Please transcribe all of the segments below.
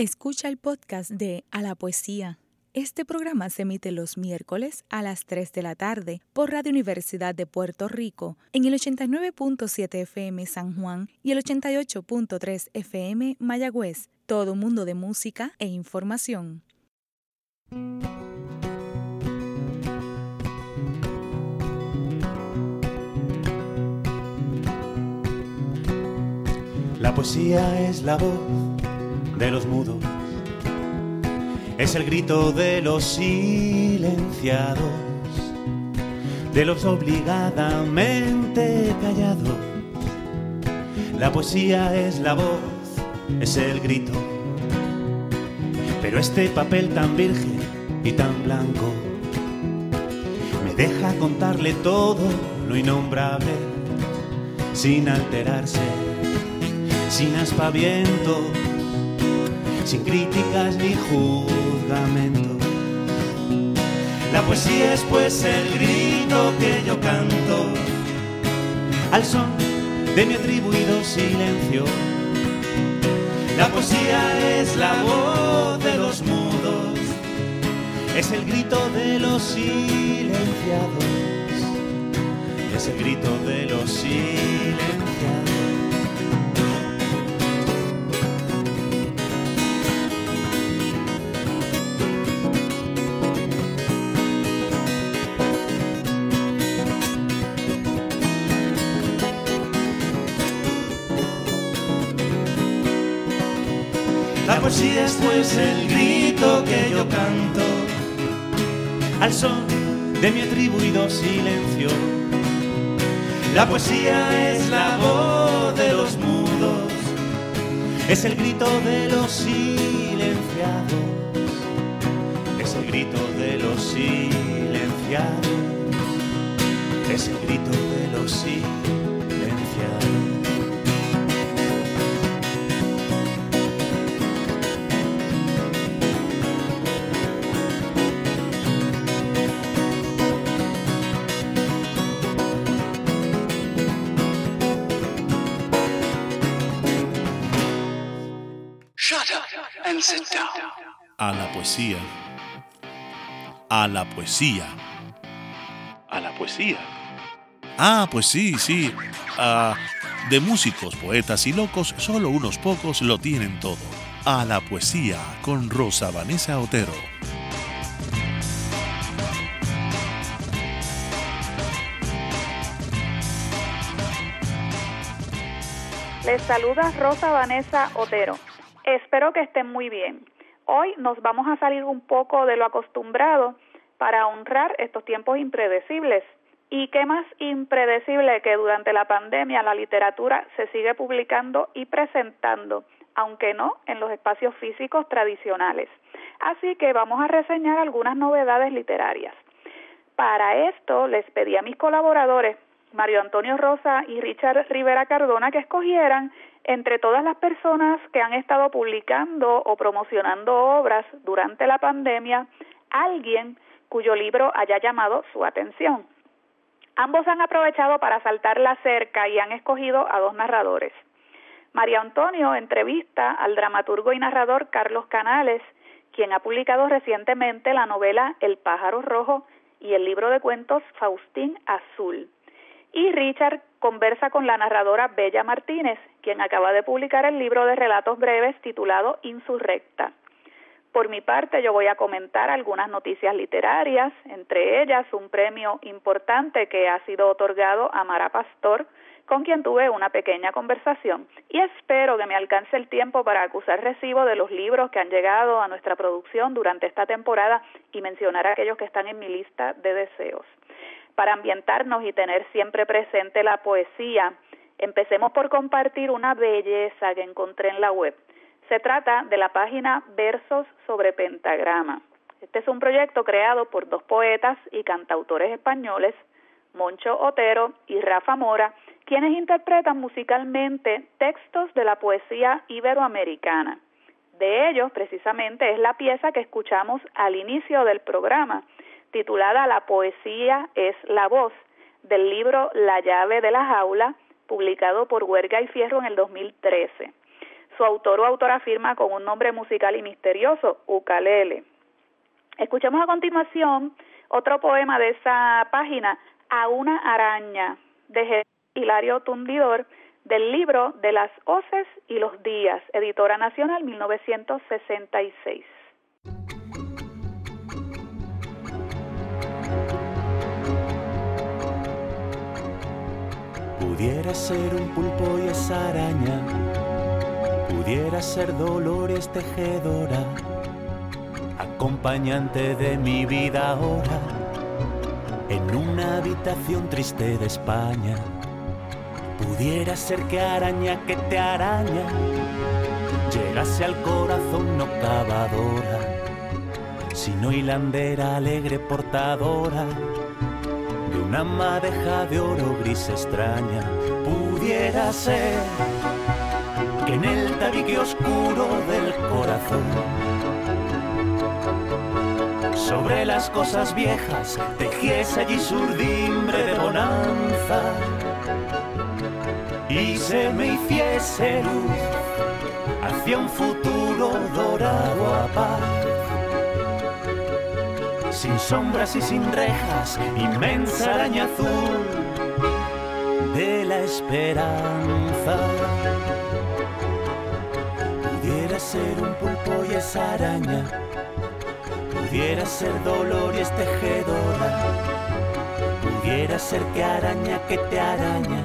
Escucha el podcast de A la Poesía. Este programa se emite los miércoles a las 3 de la tarde por Radio Universidad de Puerto Rico en el 89.7 FM San Juan y el 88.3 FM Mayagüez. Todo mundo de música e información. La poesía es la voz de los mudos, es el grito de los silenciados, de los obligadamente callados. La poesía es la voz, es el grito, pero este papel tan virgen y tan blanco me deja contarle todo lo innombrable sin alterarse, sin aspaviento sin críticas ni juzgamentos. La poesía es pues el grito que yo canto al son de mi atribuido silencio. La poesía es la voz de los mudos, es el grito de los silenciados, es el grito de los silenciados. Es pues el grito que yo canto al son de mi atribuido silencio. La poesía es la voz de los mudos, es el grito de los silenciados, es el grito de los silenciados, es el grito de los silenciados. A la poesía. A la poesía. A la poesía. Ah, pues sí, sí. Ah, de músicos, poetas y locos, solo unos pocos lo tienen todo. A la poesía con Rosa Vanessa Otero. Les saluda Rosa Vanessa Otero. Espero que estén muy bien. Hoy nos vamos a salir un poco de lo acostumbrado para honrar estos tiempos impredecibles. ¿Y qué más impredecible que durante la pandemia la literatura se sigue publicando y presentando, aunque no en los espacios físicos tradicionales? Así que vamos a reseñar algunas novedades literarias. Para esto les pedí a mis colaboradores, Mario Antonio Rosa y Richard Rivera Cardona, que escogieran entre todas las personas que han estado publicando o promocionando obras durante la pandemia, alguien cuyo libro haya llamado su atención. Ambos han aprovechado para saltar la cerca y han escogido a dos narradores. María Antonio entrevista al dramaturgo y narrador Carlos Canales, quien ha publicado recientemente la novela El pájaro rojo y el libro de cuentos Faustín Azul. Y Richard conversa con la narradora Bella Martínez, quien acaba de publicar el libro de relatos breves titulado Insurrecta. Por mi parte, yo voy a comentar algunas noticias literarias, entre ellas un premio importante que ha sido otorgado a Mara Pastor, con quien tuve una pequeña conversación, y espero que me alcance el tiempo para acusar recibo de los libros que han llegado a nuestra producción durante esta temporada y mencionar aquellos que están en mi lista de deseos para ambientarnos y tener siempre presente la poesía, empecemos por compartir una belleza que encontré en la web. Se trata de la página Versos sobre Pentagrama. Este es un proyecto creado por dos poetas y cantautores españoles, Moncho Otero y Rafa Mora, quienes interpretan musicalmente textos de la poesía iberoamericana. De ellos, precisamente, es la pieza que escuchamos al inicio del programa, titulada La poesía es la voz, del libro La llave de la jaula, publicado por Huerga y Fierro en el 2013. su autor o autora firma con un nombre musical y misterioso, Ukalele. Escuchemos a continuación otro poema de esa página, A una araña, de Hilario Tundidor, del libro De las hoces y los días, editora nacional 1966. Pudiera ser un pulpo y esa araña, pudiera ser Dolores Tejedora, acompañante de mi vida ahora, en una habitación triste de España. Pudiera ser que araña que te araña, llegase al corazón no cavadora, sino hilandera alegre portadora una madeja de oro gris extraña pudiera ser que en el tabique oscuro del corazón. Sobre las cosas viejas tejiese allí surdimbre de bonanza y se me hiciese luz hacia un futuro dorado a paz sin sombras y sin rejas, inmensa araña azul de la esperanza. Pudiera ser un pulpo y esa araña, pudiera ser dolor y es tejedora, pudiera ser que araña que te araña,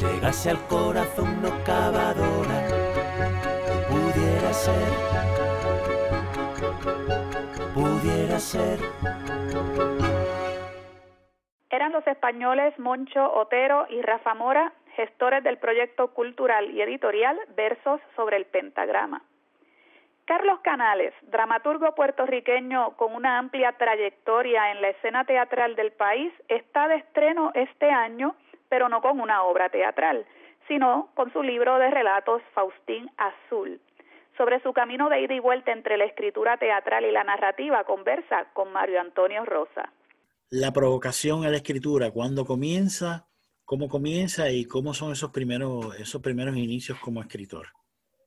llegase al corazón no cavadora, pudiera ser Eran los españoles Moncho Otero y Rafa Mora, gestores del proyecto cultural y editorial Versos sobre el Pentagrama. Carlos Canales, dramaturgo puertorriqueño con una amplia trayectoria en la escena teatral del país, está de estreno este año, pero no con una obra teatral, sino con su libro de relatos Faustín Azul, sobre su camino de ida y vuelta entre la escritura teatral y la narrativa, conversa con Mario Antonio Rosa. La provocación a la escritura, ¿cuándo comienza? ¿Cómo comienza y cómo son esos primeros, esos primeros inicios como escritor?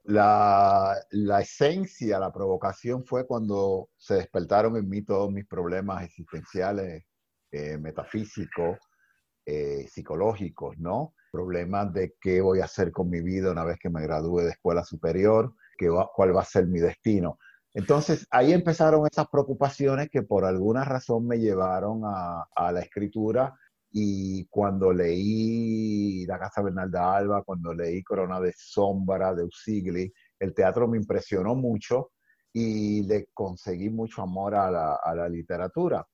La, esencia, la provocación fue cuando se despertaron en mí todos mis problemas existenciales, eh, metafísicos, eh, psicológicos, ¿no? Problemas de qué voy a hacer con mi vida una vez que me gradúe de escuela superior, cuál va a ser mi destino. Entonces ahí empezaron esas preocupaciones que por alguna razón me llevaron a, la escritura y cuando leí La Casa Bernalda Alba, cuando leí Corona de Sombra de Usigli, el teatro me impresionó mucho y le conseguí mucho amor a la, literatura.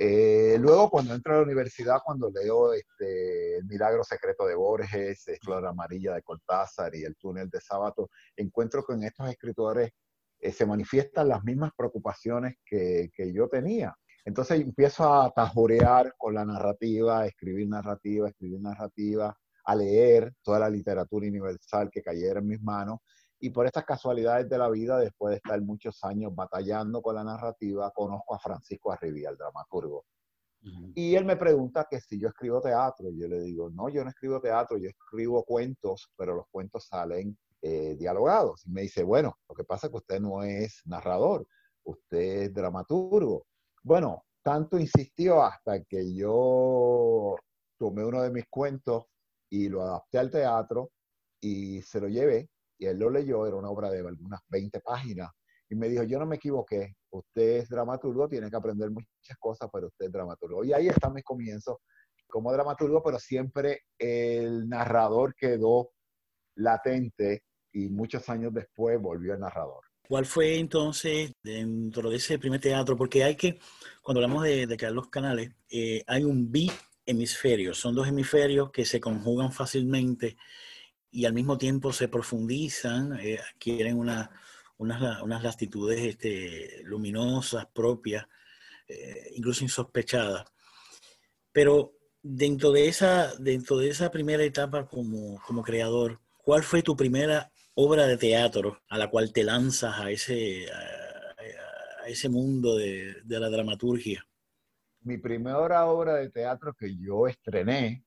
Eh, luego, cuando entro a la universidad, cuando leo este, El Milagro Secreto de Borges, Flor Amarilla de Cortázar y El Túnel de Sábato, encuentro que en estos escritores eh, se manifiestan las mismas preocupaciones que, yo tenía. Entonces empiezo a tajorear con la narrativa, a escribir narrativa, escribir narrativa, a leer toda la literatura universal que cayera en mis manos y por estas casualidades de la vida, después de estar muchos años batallando con la narrativa, conozco a Francisco Arribia, el dramaturgo. Y él me pregunta que si yo escribo teatro. Yo le digo, no, yo no escribo teatro, yo escribo cuentos, pero los cuentos salen eh, dialogados. Y me dice, bueno, lo que pasa es que usted no es narrador, usted es dramaturgo. Bueno, tanto insistió hasta que yo tomé uno de mis cuentos y lo adapté al teatro y se lo llevé y él lo leyó, era una obra de algunas 20 páginas, y me dijo, yo no me equivoqué, usted es dramaturgo, tiene que aprender muchas cosas, pero usted es dramaturgo. Y ahí están mis comienzos como dramaturgo, pero siempre el narrador quedó latente y muchos años después volvió el narrador. ¿Cuál fue entonces dentro de ese primer teatro? Porque hay que, cuando hablamos de, Carlos Canales, eh, hay un bi-hemisferio, son dos hemisferios que se conjugan fácilmente y al mismo tiempo se profundizan, eh, adquieren una, unas, unas, latitudes este, luminosas, propias, eh, incluso insospechadas. Pero dentro de esa, dentro de esa primera etapa como, como creador, ¿cuál fue tu primera obra de teatro a la cual te lanzas a ese, a, ese mundo de, de, la dramaturgia? Mi primera obra de teatro que yo estrené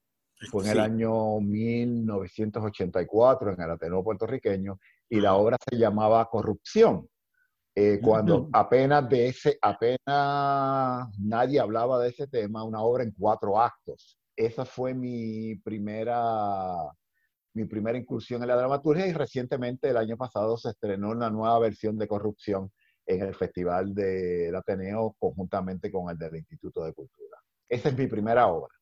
Fue en el año 1984 en el Ateneo puertorriqueño y la obra se llamaba Corrupción. Eh, cuando apenas de ese, apenas nadie hablaba de ese tema, una obra en cuatro actos. Esa fue mi primera, mi primera incursión en la dramaturgia y recientemente, el año pasado, se estrenó una nueva versión de Corrupción en el Festival del Ateneo conjuntamente con el del Instituto de Cultura. Esa es mi primera obra.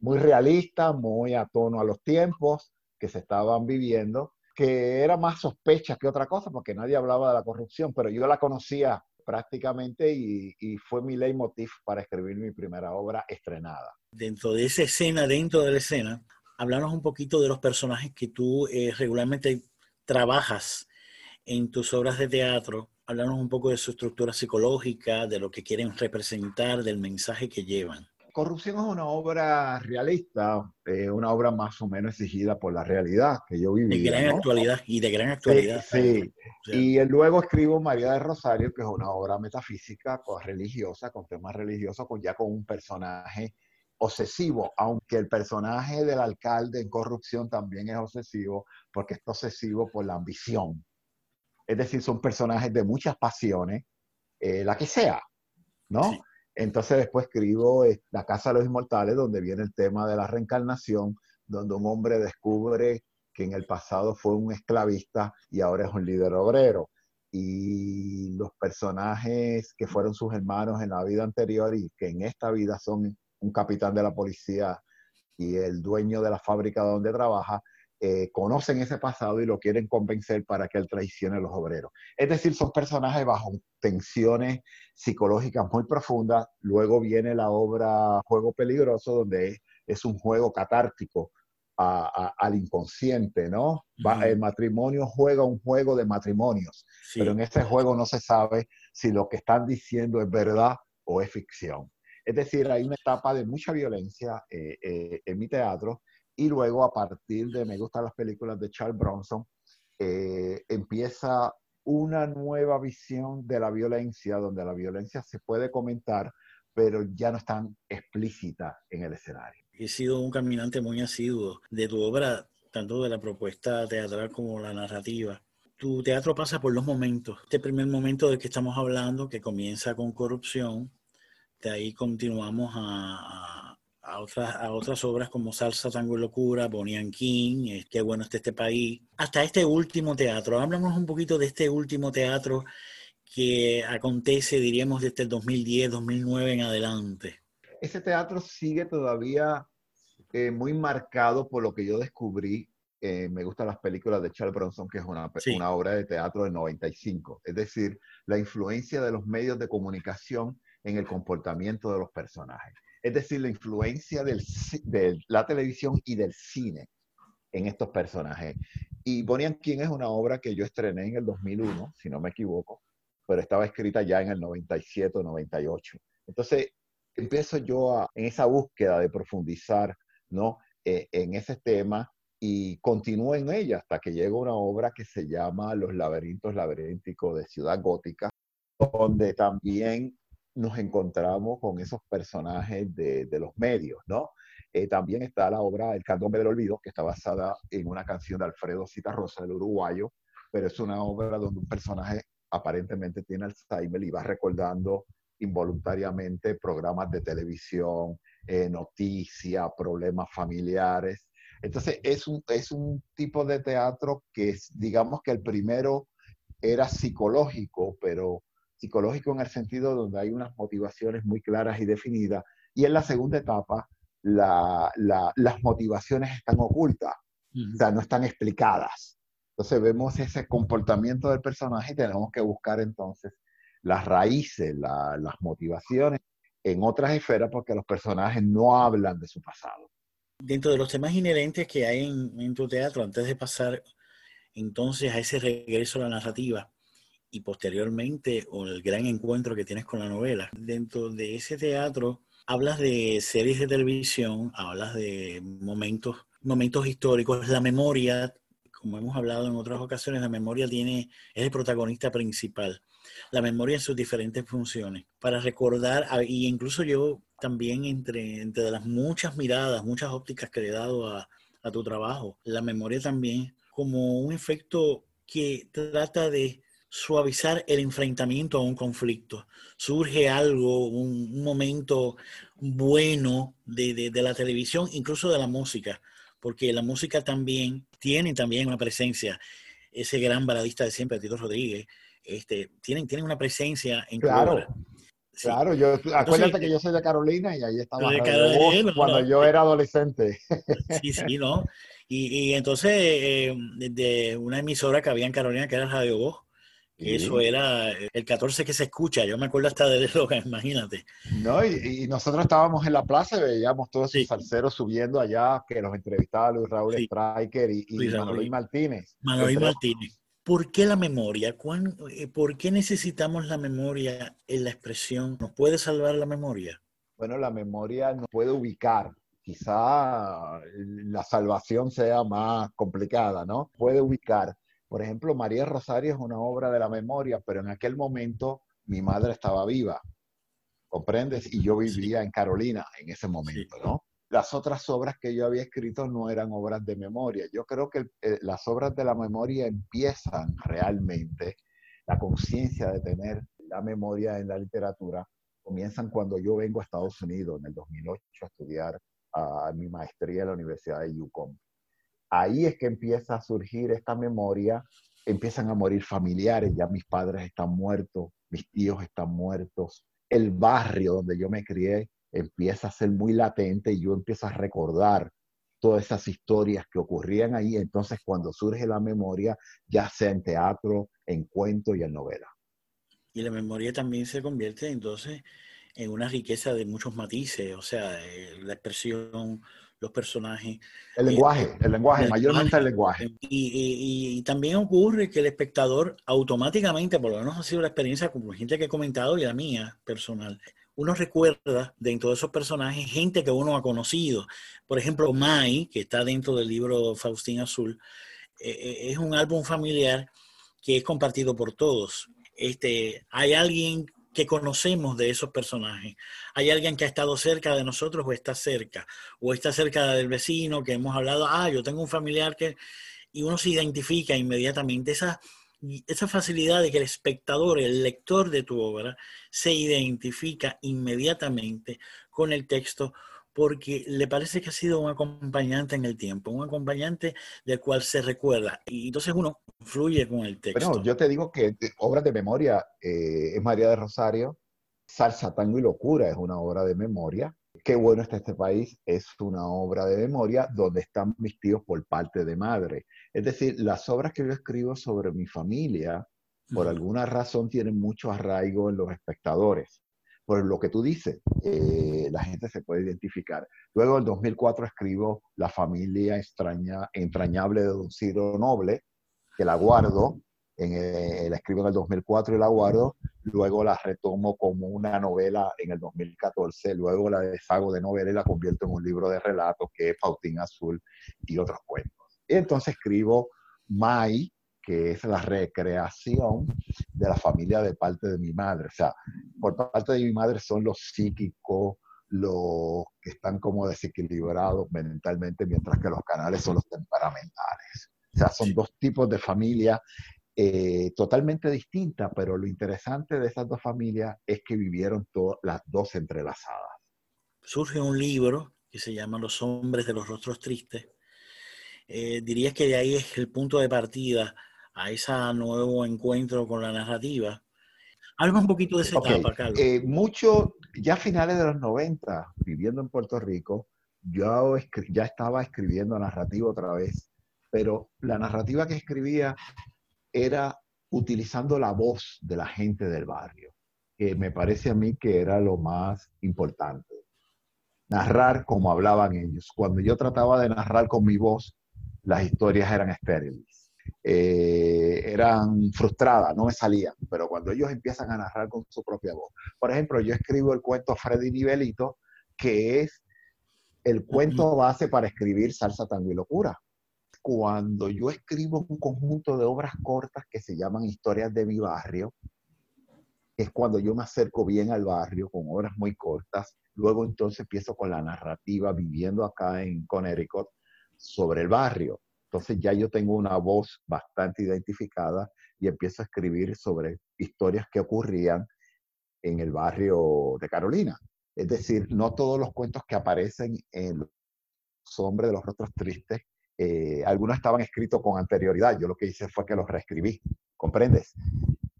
Muy realista, muy a tono a los tiempos que se estaban viviendo, que era más sospecha que otra cosa porque nadie hablaba de la corrupción, pero yo la conocía prácticamente y, fue mi leitmotiv para escribir mi primera obra estrenada. Dentro de esa escena, dentro de la escena, hablamos un poquito de los personajes que tú eh, regularmente trabajas en tus obras de teatro hablarnos un poco de su estructura psicológica, de lo que quieren representar, del mensaje que llevan. Corrupción es una obra realista, eh, una obra más o menos exigida por la realidad que yo viví. De gran actualidad y de gran actualidad. Sí, y luego escribo María de Rosario, que es una obra metafísica, religiosa, con temas religiosos, con, ya con un personaje obsesivo, aunque el personaje del alcalde en corrupción también es obsesivo, porque es obsesivo por la ambición es decir, son personajes de muchas pasiones, eh, la que sea, ¿no? Entonces después escribo eh, La Casa de los Inmortales, donde viene el tema de la reencarnación, donde un hombre descubre que en el pasado fue un esclavista y ahora es un líder obrero. Y los personajes que fueron sus hermanos en la vida anterior y que en esta vida son un capitán de la policía y el dueño de la fábrica donde trabaja, eh, conocen ese pasado y lo quieren convencer para que él traicione a los obreros. Es decir, son personajes bajo tensiones psicológicas muy profundas. Luego viene la obra Juego Peligroso, donde es, un juego catártico al inconsciente, ¿no? El matrimonio juega un juego de matrimonios, pero en ese juego no se sabe si lo que están diciendo es verdad o es ficción. Es decir, hay una etapa de mucha violencia eh, eh, en mi teatro y luego, a partir de Me gustan las películas de Charles Bronson, eh, empieza una nueva visión de la violencia, donde la violencia se puede comentar, pero ya no es tan explícita en el escenario. He sido un caminante muy asiduo de tu obra, tanto de la propuesta teatral como la narrativa. Tu teatro pasa por los momentos. Este primer momento del que estamos hablando, que comienza con corrupción, de ahí continuamos a a otras, a otras obras como Salsa, Tango y Locura, Bonnie King, eh, Qué bueno está este país, hasta este último teatro. Háblanos un poquito de este último teatro que acontece, diríamos, desde el 2010, 2009 en adelante. Ese teatro sigue todavía eh, muy marcado por lo que yo descubrí. Eh, me gustan las películas de Charles Bronson, que es una, una obra de teatro de 95. Es decir, la influencia de los medios de comunicación en el comportamiento de los personajes es decir, la influencia de la televisión y del cine en estos personajes. Y Bonnie King es una obra que yo estrené en el 2001, si no me equivoco, pero estaba escrita ya en el 97 o 98. Entonces, empiezo yo en esa búsqueda de profundizar ¿no? Eh, en ese tema y continúo en ella hasta que llega una obra que se llama Los laberintos laberínticos de Ciudad Gótica, donde también nos encontramos con esos personajes de, de los medios, ¿no? Eh, también está la obra El candombe del olvido, que está basada en una canción de Alfredo Rosa, del uruguayo, pero es una obra donde un personaje aparentemente tiene Alzheimer y va recordando involuntariamente programas de televisión, eh, noticias, problemas familiares. Entonces, es un, es un tipo de teatro que es, digamos que el primero era psicológico, pero psicológico en el sentido donde hay unas motivaciones muy claras y definidas. Y en la segunda etapa, las motivaciones están ocultas, o sea, no están explicadas. Entonces vemos ese comportamiento del personaje y tenemos que buscar entonces las raíces, las motivaciones en otras esferas porque los personajes no hablan de su pasado. Dentro de los temas inherentes que hay en, en tu teatro, antes de pasar entonces a ese regreso a la narrativa, y posteriormente o el gran encuentro que tienes con la novela. Dentro de ese teatro hablas de series de televisión, hablas de momentos, momentos históricos, la memoria, como hemos hablado en otras ocasiones, la memoria tiene, es el protagonista principal. La memoria en sus diferentes funciones. Para recordar, e incluso yo también entre, entre las muchas miradas, muchas ópticas que le he dado a, a tu trabajo, la memoria también como un efecto que trata de suavizar el enfrentamiento a un conflicto. Surge algo, un, momento bueno de, de, la televisión, incluso de la música, porque la música también tiene también una presencia. Ese gran baladista de siempre, Tito Rodríguez, este, tienen, tienen una presencia en Claro. Claro, yo, acuérdate que yo soy de Carolina y ahí estaba cuando yo era adolescente. Sí, sí, ¿no? Y, y entonces, eh, de una emisora que había en Carolina, que era Radio Voz, eso era el 14 que se escucha, yo me acuerdo hasta de eso, imagínate. No, y, nosotros estábamos en la plaza y veíamos todos esos salseros subiendo allá, que los entrevistaba Luis Raúl Striker y, y Martínez. Manuel Martínez. ¿Por qué la memoria? Eh, ¿Por qué necesitamos la memoria en la expresión? ¿Nos puede salvar la memoria? Bueno, la memoria nos puede ubicar. Quizá la salvación sea más complicada, ¿no? Puede ubicar. Por ejemplo, María Rosario es una obra de la memoria, pero en aquel momento mi madre estaba viva, ¿comprendes? Y yo vivía en Carolina en ese momento, ¿no? las otras obras que yo había escrito no eran obras de memoria. Yo creo que eh, las obras de la memoria empiezan realmente, la conciencia de tener la memoria en la literatura, comienzan cuando yo vengo a Estados Unidos en el 2008 a estudiar a mi maestría en la Universidad de Yukon. Ahí es que empieza a surgir esta memoria, empiezan a morir familiares, ya mis padres están muertos, mis tíos están muertos, el barrio donde yo me crié empieza a ser muy latente y yo empiezo a recordar todas esas historias que ocurrían ahí. Entonces, cuando surge la memoria, ya sea en teatro, en cuento y en novela. Y la memoria también se convierte entonces en una riqueza de muchos matices, o sea, eh, la expresión, los personajes. El lenguaje, el lenguaje, mayormente el lenguaje. Y, y, también ocurre que el espectador automáticamente, por lo menos ha sido la experiencia como gente que he comentado y la mía personal, uno recuerda dentro de esos personajes gente que uno ha conocido. Por ejemplo, Mai, que está dentro del libro Faustín Azul, eh, eh, es un álbum familiar que es compartido por todos. Este, hay alguien que conocemos de esos personajes. Hay alguien que ha estado cerca de nosotros o está cerca, o está cerca del vecino que hemos hablado, ah, yo tengo un familiar que... Y uno se identifica inmediatamente. Esa esa facilidad de que el espectador, el lector de tu obra, se identifica inmediatamente con el texto porque le parece que ha sido un acompañante en el tiempo, un acompañante del cual se recuerda. Y entonces uno fluye con el texto. Bueno, yo te digo que obras de memoria eh, es María de Rosario, Salsa, Tango y Locura es una obra de memoria. Qué bueno está este país, es una obra de memoria donde están mis tíos por parte de madre. Es decir, las obras que yo escribo sobre mi familia, por alguna razón, tienen mucho arraigo en los espectadores. Por lo que tú dices, eh, la gente se puede identificar. Luego, en 2004, escribo La familia extraña, entrañable de Don Ciro Noble, que la guardo, en el, la escribo en el 2004 y la guardo, luego la retomo como una novela en el 2014, luego la deshago de novela y la convierto en un libro de relatos que es Pautín Azul y otros cuentos. Y entonces escribo Mai, que es la recreación de la familia de parte de mi madre. O sea, por parte de mi madre son los psíquicos, los que están como desequilibrados mentalmente, mientras que los canales son los temperamentales. O sea, son dos tipos de familia eh, totalmente distintas, pero lo interesante de esas dos familias es que vivieron las dos entrelazadas. Surge un libro que se llama Los hombres de los rostros tristes, eh, dirías que de ahí es el punto de partida a ese nuevo encuentro con la narrativa. Habla un poquito de esa etapa, Carlos. Eh, mucho, ya a finales de los 90, viviendo en Puerto Rico, yo ya estaba escribiendo narrativa otra vez, pero la narrativa que escribía era utilizando la voz de la gente del barrio, que me parece a mí que era lo más importante. Narrar como hablaban ellos. Cuando yo trataba de narrar con mi voz, las historias eran estériles. Eh, eran frustradas, no me salían, pero cuando ellos empiezan a narrar con su propia voz. Por ejemplo, yo escribo el cuento Freddy Nivelito, que es el cuento base para escribir Salsa, Tango y Locura. Cuando yo escribo un conjunto de obras cortas que se llaman Historias de mi barrio, es cuando yo me acerco bien al barrio con horas muy cortas. Luego entonces empiezo con la narrativa viviendo acá en Connecticut sobre el barrio. Entonces ya yo tengo una voz bastante identificada y empiezo a escribir sobre historias que ocurrían en el barrio de Carolina. Es decir, no todos los cuentos que aparecen en Los hombres de los rostros tristes, eh, algunos estaban escritos con anterioridad. Yo lo que hice fue que los reescribí, ¿comprendes?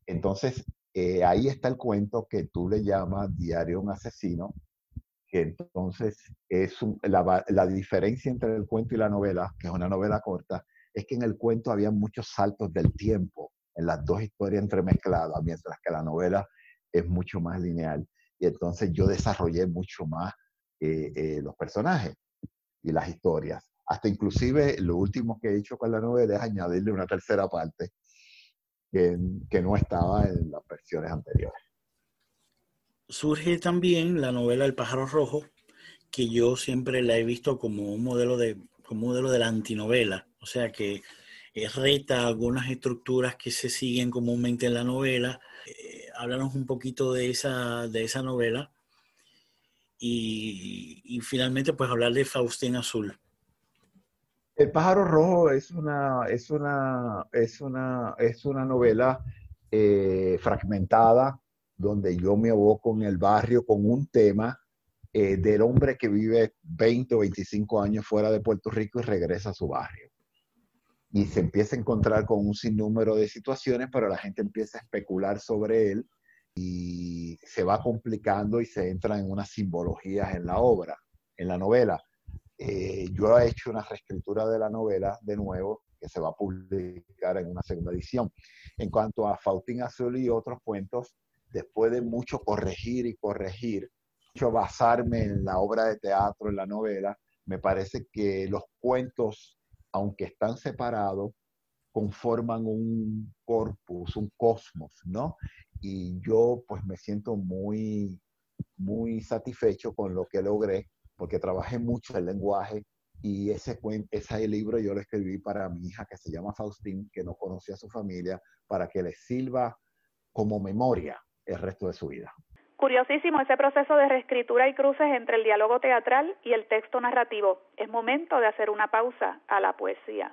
Entonces, eh, ahí está el cuento que tú le llamas Diario un asesino, entonces es la, diferencia entre el cuento y la novela, que es una novela corta, es que en el cuento había muchos saltos del tiempo en las dos historias entremezcladas, mientras que la novela es mucho más lineal. Y entonces yo desarrollé mucho más eh, eh, los personajes y las historias. Hasta inclusive lo último que he hecho con la novela es añadirle una tercera parte que no estaba en las versiones anteriores. Surge también la novela El pájaro rojo, que yo siempre la he visto como un modelo de, como modelo de la antinovela, o sea que reta algunas estructuras que se siguen comúnmente en la novela. Eh, háblanos un poquito de esa, de esa novela y, y finalmente pues hablar de Faustín Azul. El pájaro rojo es una, es una, es una, es una novela eh, fragmentada donde yo me aboco en el barrio con un tema eh, del hombre que vive 20 o 25 años fuera de Puerto Rico y regresa a su barrio. Y se empieza a encontrar con un sinnúmero de situaciones, pero la gente empieza a especular sobre él y se va complicando y se entra en unas simbologías en la obra, en la novela. Eh, yo he hecho una reescritura de la novela de nuevo, que se va a publicar en una segunda edición. En cuanto a Faustín Azul y otros cuentos, después de mucho corregir y corregir, mucho basarme en la obra de teatro, en la novela, me parece que los cuentos, aunque están separados, conforman un corpus, un cosmos, ¿no? Y yo pues me siento muy, muy satisfecho con lo que logré porque trabajé mucho el lenguaje y ese, ese libro yo lo escribí para mi hija que se llama Faustín, que no conocía a su familia, para que le sirva como memoria el resto de su vida. Curiosísimo ese proceso de reescritura y cruces entre el diálogo teatral y el texto narrativo. Es momento de hacer una pausa a la poesía.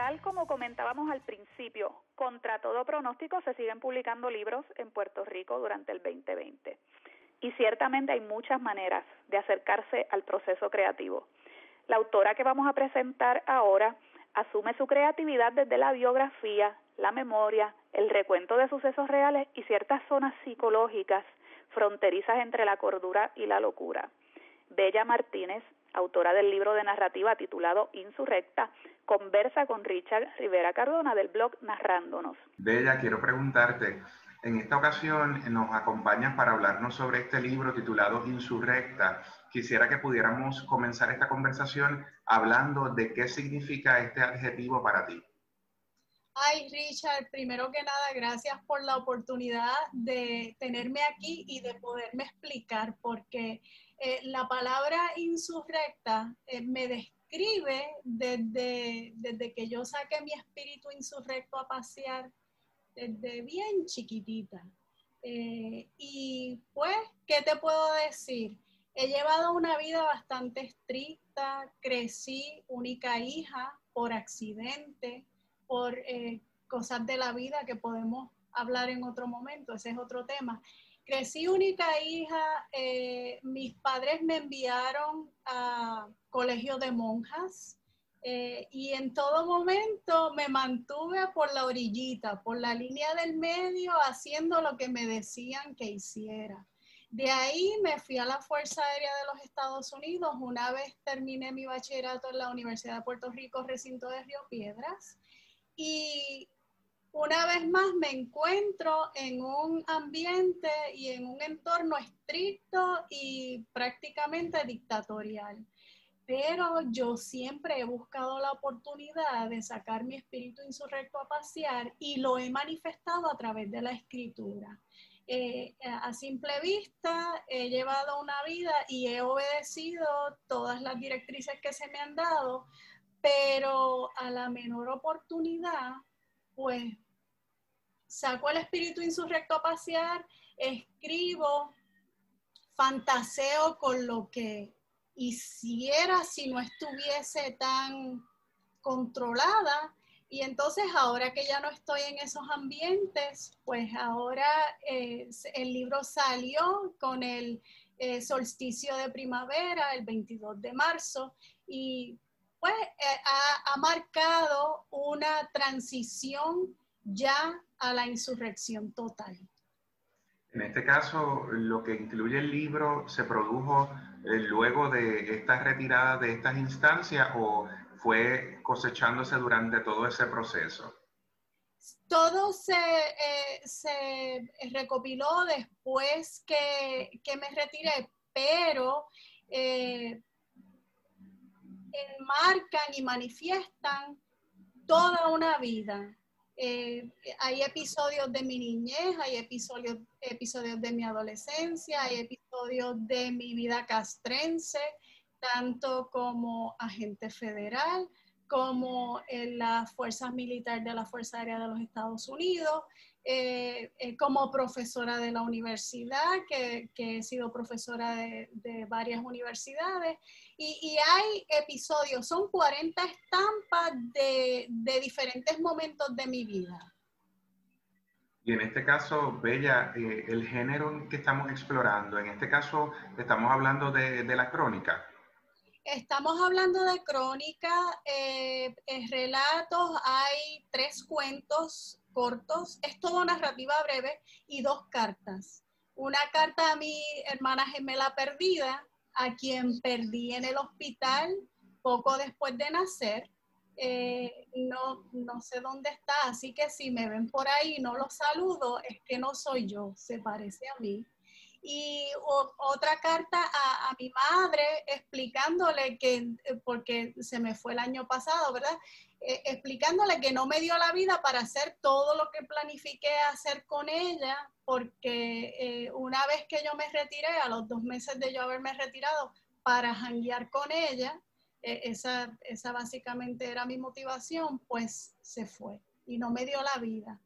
Tal como comentábamos al principio, contra todo pronóstico se siguen publicando libros en Puerto Rico durante el 2020. Y ciertamente hay muchas maneras de acercarse al proceso creativo. La autora que vamos a presentar ahora asume su creatividad desde la biografía, la memoria, el recuento de sucesos reales y ciertas zonas psicológicas fronterizas entre la cordura y la locura. Bella Martínez autora del libro de narrativa titulado Insurrecta, conversa con Richard Rivera Cardona del blog Narrándonos. Bella, quiero preguntarte, en esta ocasión nos acompañas para hablarnos sobre este libro titulado Insurrecta. Quisiera que pudiéramos comenzar esta conversación hablando de qué significa este adjetivo para ti. Ay, Richard, primero que nada, gracias por la oportunidad de tenerme aquí y de poderme explicar, porque eh, la palabra insurrecta eh, me describe desde, desde que yo saqué mi espíritu insurrecto a pasear, desde bien chiquitita. Eh, y pues, ¿qué te puedo decir? He llevado una vida bastante estricta, crecí única hija por accidente, por cosas de la vida que podemos hablar en otro momento, ese es otro tema. Crecí única hija, eh, mis padres me enviaron a colegio de monjas eh, y en todo momento me mantuve por la orillita, por la línea del medio, haciendo lo que me decían que hiciera. De ahí me fui a la Fuerza Aérea de los Estados Unidos. Una vez terminé mi bachillerato en la Universidad de Puerto Rico, recinto de Río Piedras. Y una vez más me encuentro en un ambiente y en un entorno estricto y prácticamente dictatorial. Pero yo siempre he buscado la oportunidad de sacar mi espíritu insurrecto a pasear y lo he manifestado a través de la escritura. Eh, a simple vista he llevado una vida y he obedecido todas las directrices que se me han dado, pero a la menor oportunidad pues saco el espíritu insurrecto a pasear, escribo, fantaseo con lo que hiciera si no estuviese tan controlada. Y entonces ahora que ya no estoy en esos ambientes, pues ahora eh, el libro salió con el eh, solsticio de primavera, el 22 de marzo, y pues eh, ha, marcado una transición ya a la insurrección total. En este caso, lo que incluye el libro se produjo eh, luego de esta retirada de estas instancias o fue cosechándose durante todo ese proceso? Todo se, eh, recopiló después que, me retiré, pero enmarcan y manifiestan toda una vida. Eh, hay episodios de mi niñez, hay episodios, episodios de mi adolescencia, hay episodios de mi vida castrense, tanto como agente federal, como en las fuerzas militares de la Fuerza Aérea de los Estados Unidos, eh, eh, como profesora de la universidad, que, he sido profesora de, varias universidades, y, hay episodios, son 40 estampas de, diferentes momentos de mi vida. Y en este caso, Bella, eh, el género que estamos explorando, en este caso estamos hablando de, la crónica. Estamos hablando de crónica, relatos, hay tres cuentos cortos, es toda narrativa breve y dos cartas. Una carta a mi hermana gemela perdida, a quien perdí en el hospital poco después de nacer. Eh, no, no sé dónde está, así que si me ven por ahí y no lo saludo, es que no soy yo, se parece a mí y otra carta a, mi madre explicándole que, eh, porque se me fue el año pasado, ¿verdad? Eh, explicándole que no me dio la vida para hacer todo lo que planifiqué hacer con ella, porque eh, una vez que yo me retiré, a los dos meses de yo haberme retirado, para janguear con ella, esa, esa básicamente era mi motivación, pues se fue y no me dio la vida.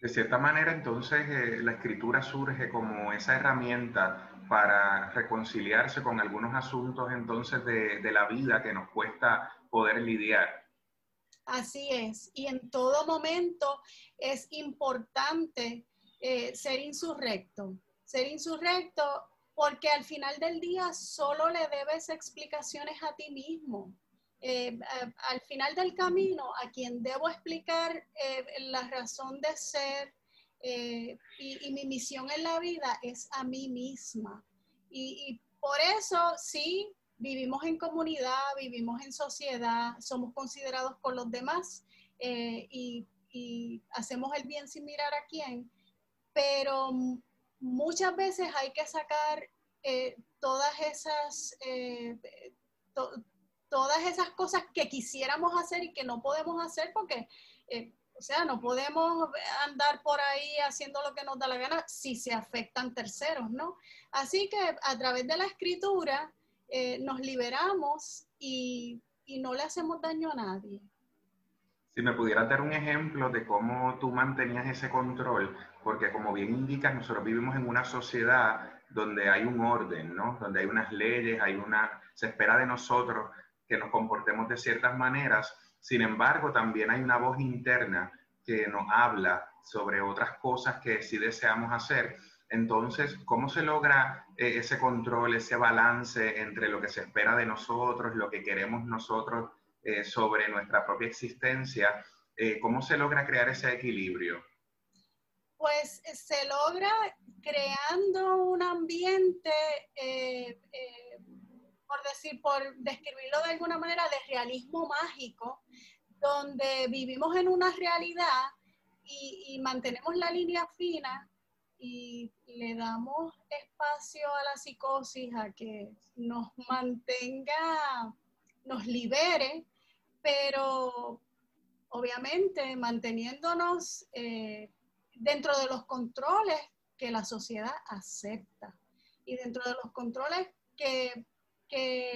De cierta manera, entonces, eh, la escritura surge como esa herramienta para reconciliarse con algunos asuntos entonces de, la vida que nos cuesta poder lidiar. Así es, y en todo momento es importante eh, ser insurrecto, ser insurrecto porque al final del día solo le debes explicaciones a ti mismo. Eh, al final del camino, a quien debo explicar eh, la razón de ser y, mi misión en la vida es a mí misma. Y, por eso sí, vivimos en comunidad, vivimos en sociedad, somos considerados con los demás y, y, hacemos el bien sin mirar a quién, pero muchas veces hay que sacar todas esas todas esas cosas que quisiéramos hacer y que no podemos hacer porque, eh, o sea, no podemos andar por ahí haciendo lo que nos da la gana si se afectan terceros, ¿no? Así que a través de la escritura eh, nos liberamos y, y no le hacemos daño a nadie. Si me pudieras dar un ejemplo de cómo tú mantenías ese control, porque como bien indicas, nosotros vivimos en una sociedad donde hay un orden, ¿no? Donde hay unas leyes, hay una, se espera de nosotros que nos comportemos de ciertas maneras. Sin embargo, también hay una voz interna que nos habla sobre otras cosas que sí deseamos hacer. Entonces, ¿cómo se logra eh, ese control, ese balance entre lo que se espera de nosotros, lo que queremos nosotros eh, sobre nuestra propia existencia? Eh, ¿Cómo se logra crear ese equilibrio? Pues se logra creando un ambiente por decir, por describirlo de alguna manera, de realismo mágico, donde vivimos en una realidad y, mantenemos la línea fina y le damos espacio a la psicosis a que nos mantenga, nos libere, pero obviamente manteniéndonos eh, dentro de los controles que la sociedad acepta y dentro de los controles que,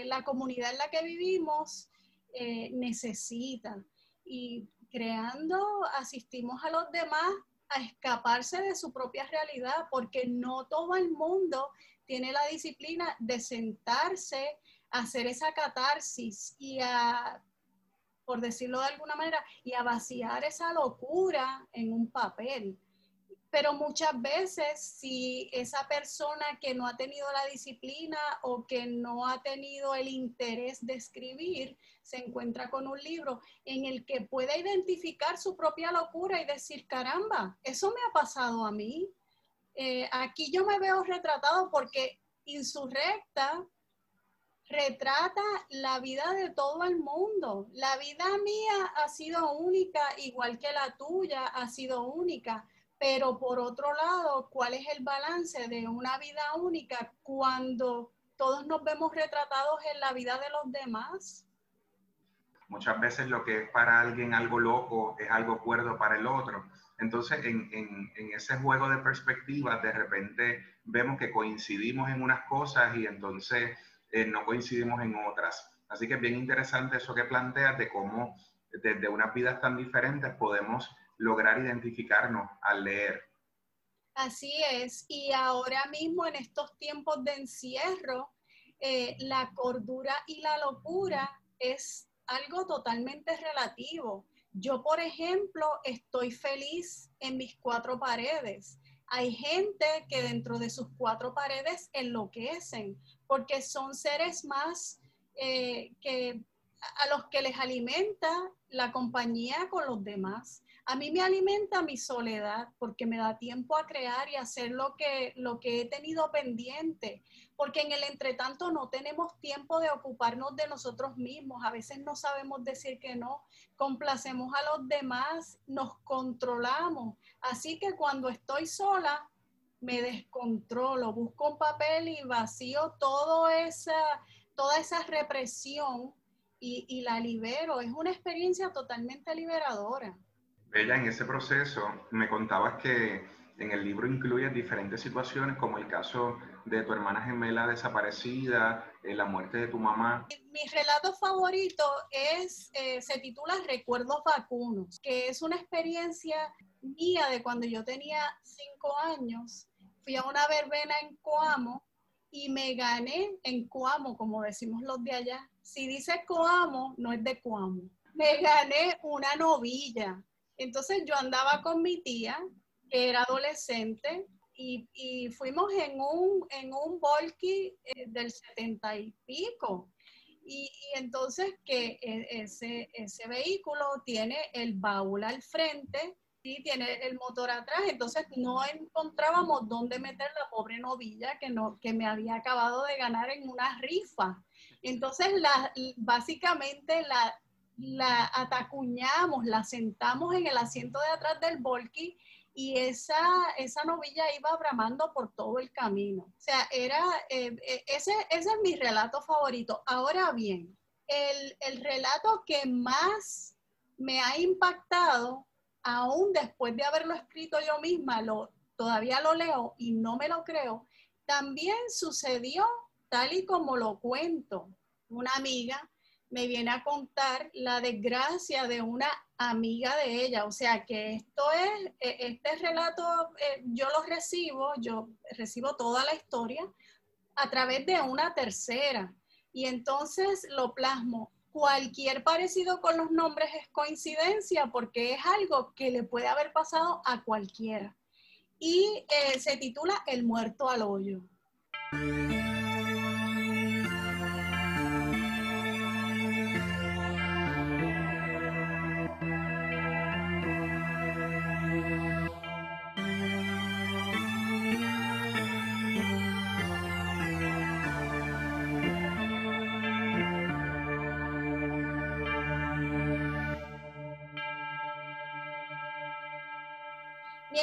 la comunidad en la que vivimos eh, necesita. Y creando, asistimos a los demás a escaparse de su propia realidad, porque no todo el mundo tiene la disciplina de sentarse, a hacer esa catarsis y a, por decirlo de alguna manera, y a vaciar esa locura en un papel. Pero muchas veces si esa persona que no ha tenido la disciplina o que no ha tenido el interés de escribir, se encuentra con un libro en el que puede identificar su propia locura y decir, caramba, eso me ha pasado a mí. Eh, aquí yo me veo retratado porque Insurrecta retrata la vida de todo el mundo. La vida mía ha sido única, igual que la tuya ha sido única pero por otro lado, ¿cuál es el balance de una vida única cuando todos nos vemos retratados en la vida de los demás? Muchas veces lo que es para alguien algo loco es algo cuerdo para el otro. Entonces, en, ese juego de perspectivas, de repente vemos que coincidimos en unas cosas y entonces eh, no coincidimos en otras. Así que es bien interesante eso que planteas de cómo desde unas vidas tan diferentes podemos lograr identificarnos al leer. Así es, y ahora mismo en estos tiempos de encierro, eh, la cordura y la locura es algo totalmente relativo. Yo, por ejemplo, estoy feliz en mis cuatro paredes. Hay gente que dentro de sus cuatro paredes enloquecen porque son seres más eh, que a los que les alimenta la compañía con los demás. A mí me alimenta mi soledad porque me da tiempo a crear y hacer lo que, lo que he tenido pendiente, porque en el entretanto no tenemos tiempo de ocuparnos de nosotros mismos, a veces no sabemos decir que no, complacemos a los demás, nos controlamos. Así que cuando estoy sola, me descontrolo, busco un papel y vacío toda esa, toda esa represión y la libero. Es una experiencia totalmente liberadora. Ella en ese proceso me contabas que en el libro incluye diferentes situaciones como el caso de tu hermana gemela desaparecida, eh, la muerte de tu mamá. Mi relato favorito es, eh, se titula Recuerdos vacunos, que es una experiencia mía de cuando yo tenía cinco años. Fui a una verbena en Coamo y me gané en Coamo, como decimos los de allá. Si dice Coamo, no es de Coamo. Me gané una novilla entonces yo andaba con mi tía, que era adolescente, y, fuimos en un, en un volky eh, del setenta y pico. Y, entonces que e, ese, ese vehículo tiene el baúl al frente y tiene el motor atrás, entonces no encontrábamos dónde meter la pobre novilla que, no, que me había acabado de ganar en una rifa. Entonces, básicamente la, la atacuñamos, la sentamos en el asiento de atrás del volky y esa, esa novilla iba bramando por todo el camino. O sea, era, eh, eh, ese, ese, es mi relato favorito. Ahora bien, el, el, relato que más me ha impactado, aún después de haberlo escrito yo misma, lo, todavía lo leo y no me lo creo, también sucedió tal y como lo cuento. Una amiga me viene a contar la desgracia de una amiga de ella. O sea que esto es, e, este relato eh, yo lo recibo, yo recibo toda la historia a través de una tercera. Y entonces lo plasmo. Cualquier parecido con los nombres es coincidencia porque es algo que le puede haber pasado a cualquiera. Y eh, se titula El muerto al hoyo.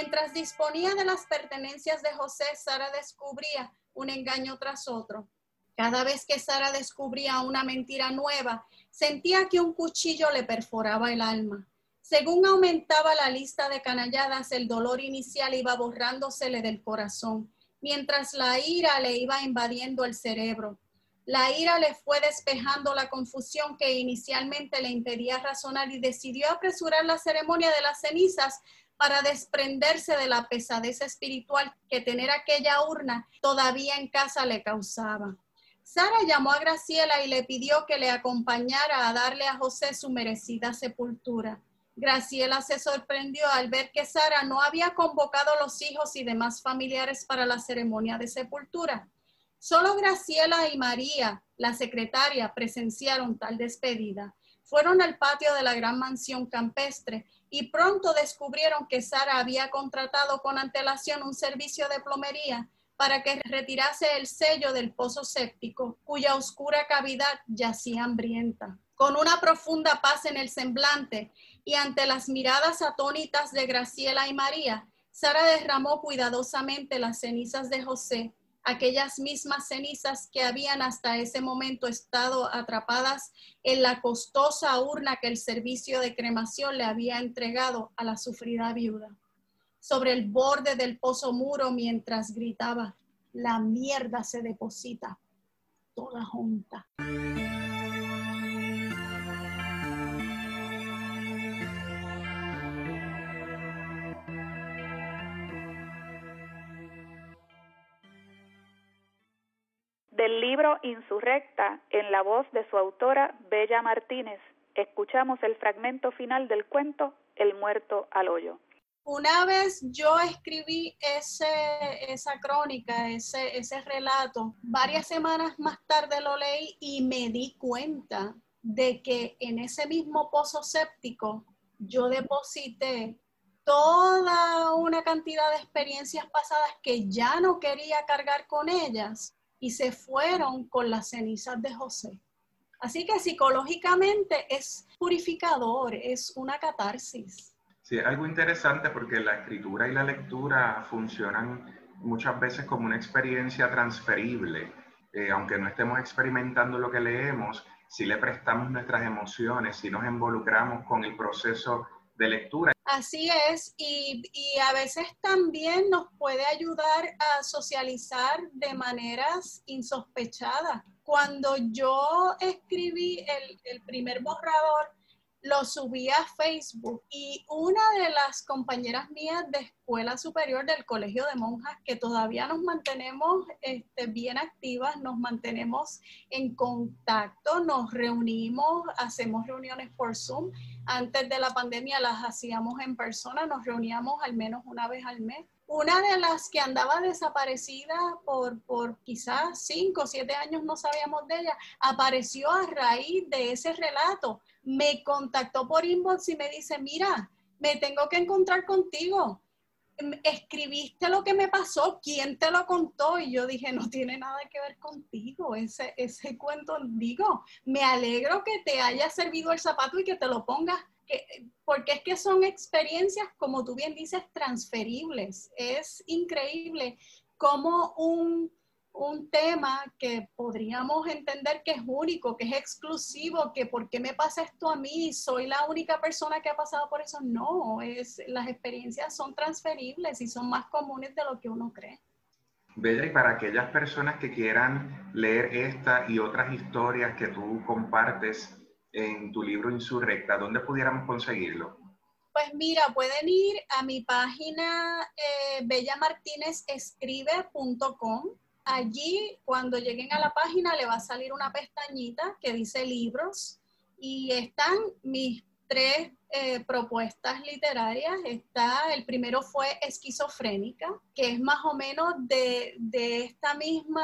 Mientras disponía de las pertenencias de José, Sara descubría un engaño tras otro. Cada vez que Sara descubría una mentira nueva, sentía que un cuchillo le perforaba el alma. Según aumentaba la lista de canalladas, el dolor inicial iba borrándosele del corazón, mientras la ira le iba invadiendo el cerebro. La ira le fue despejando la confusión que inicialmente le impedía razonar y decidió apresurar la ceremonia de las cenizas para desprenderse de la pesadez espiritual que tener aquella urna todavía en casa le causaba. Sara llamó a Graciela y le pidió que le acompañara a darle a José su merecida sepultura. Graciela se sorprendió al ver que Sara no había convocado a los hijos y demás familiares para la ceremonia de sepultura. Solo Graciela y María, la secretaria, presenciaron tal despedida. Fueron al patio de la gran mansión campestre y pronto descubrieron que Sara había contratado con antelación un servicio de plomería para que retirase el sello del pozo séptico, cuya oscura cavidad yacía hambrienta. Con una profunda paz en el semblante y ante las miradas atónitas de Graciela y María, Sara derramó cuidadosamente las cenizas de José aquellas mismas cenizas que habían hasta ese momento estado atrapadas en la costosa urna que el servicio de cremación le había entregado a la sufrida viuda. Sobre el borde del pozo muro mientras gritaba, la mierda se deposita toda junta. Del libro Insurrecta, en la voz de su autora Bella Martínez, escuchamos el fragmento final del cuento El muerto al hoyo. Una vez yo escribí ese, esa crónica, ese, ese relato, varias semanas más tarde lo leí y me di cuenta de que en ese mismo pozo séptico yo deposité toda una cantidad de experiencias pasadas que ya no quería cargar con ellas y se fueron con las cenizas de José. Así que psicológicamente es purificador, es una catarsis. Sí, algo interesante porque la escritura y la lectura funcionan muchas veces como una experiencia transferible. Eh, aunque no estemos experimentando lo que leemos, si le prestamos nuestras emociones, si nos involucramos con el proceso de lectura. Así es, y, a veces también nos puede ayudar a socializar de maneras insospechadas. Cuando yo escribí el, el primer borrador, lo subí a Facebook y una de las compañeras mías de escuela superior del Colegio de Monjas, que todavía nos mantenemos este, bien activas, nos mantenemos en contacto, nos reunimos, hacemos reuniones por Zoom. Antes de la pandemia las hacíamos en persona, nos reuníamos al menos una vez al mes. Una de las que andaba desaparecida por, por quizás cinco o siete años, no sabíamos de ella, apareció a raíz de ese relato me contactó por inbox y me dice, mira, me tengo que encontrar contigo. Escribiste lo que me pasó, ¿quién te lo contó? Y yo dije, no tiene nada que ver contigo, ese, ese cuento, digo, me alegro que te haya servido el zapato y que te lo pongas, porque es que son experiencias, como tú bien dices, transferibles. Es increíble cómo un un tema que podríamos entender que es único, que es exclusivo, que por qué me pasa esto a mí, soy la única persona que ha pasado por eso. No, es, las experiencias son transferibles y son más comunes de lo que uno cree. Bella, y para aquellas personas que quieran leer esta y otras historias que tú compartes en tu libro Insurrecta, ¿dónde pudiéramos conseguirlo? Pues mira, pueden ir a mi página eh, bellamartinezescribe.com allí cuando lleguen a la página le va a salir una pestañita que dice libros y están mis tres eh, propuestas literarias. Está, el primero fue Esquizofrénica, que es más o menos de, esta misma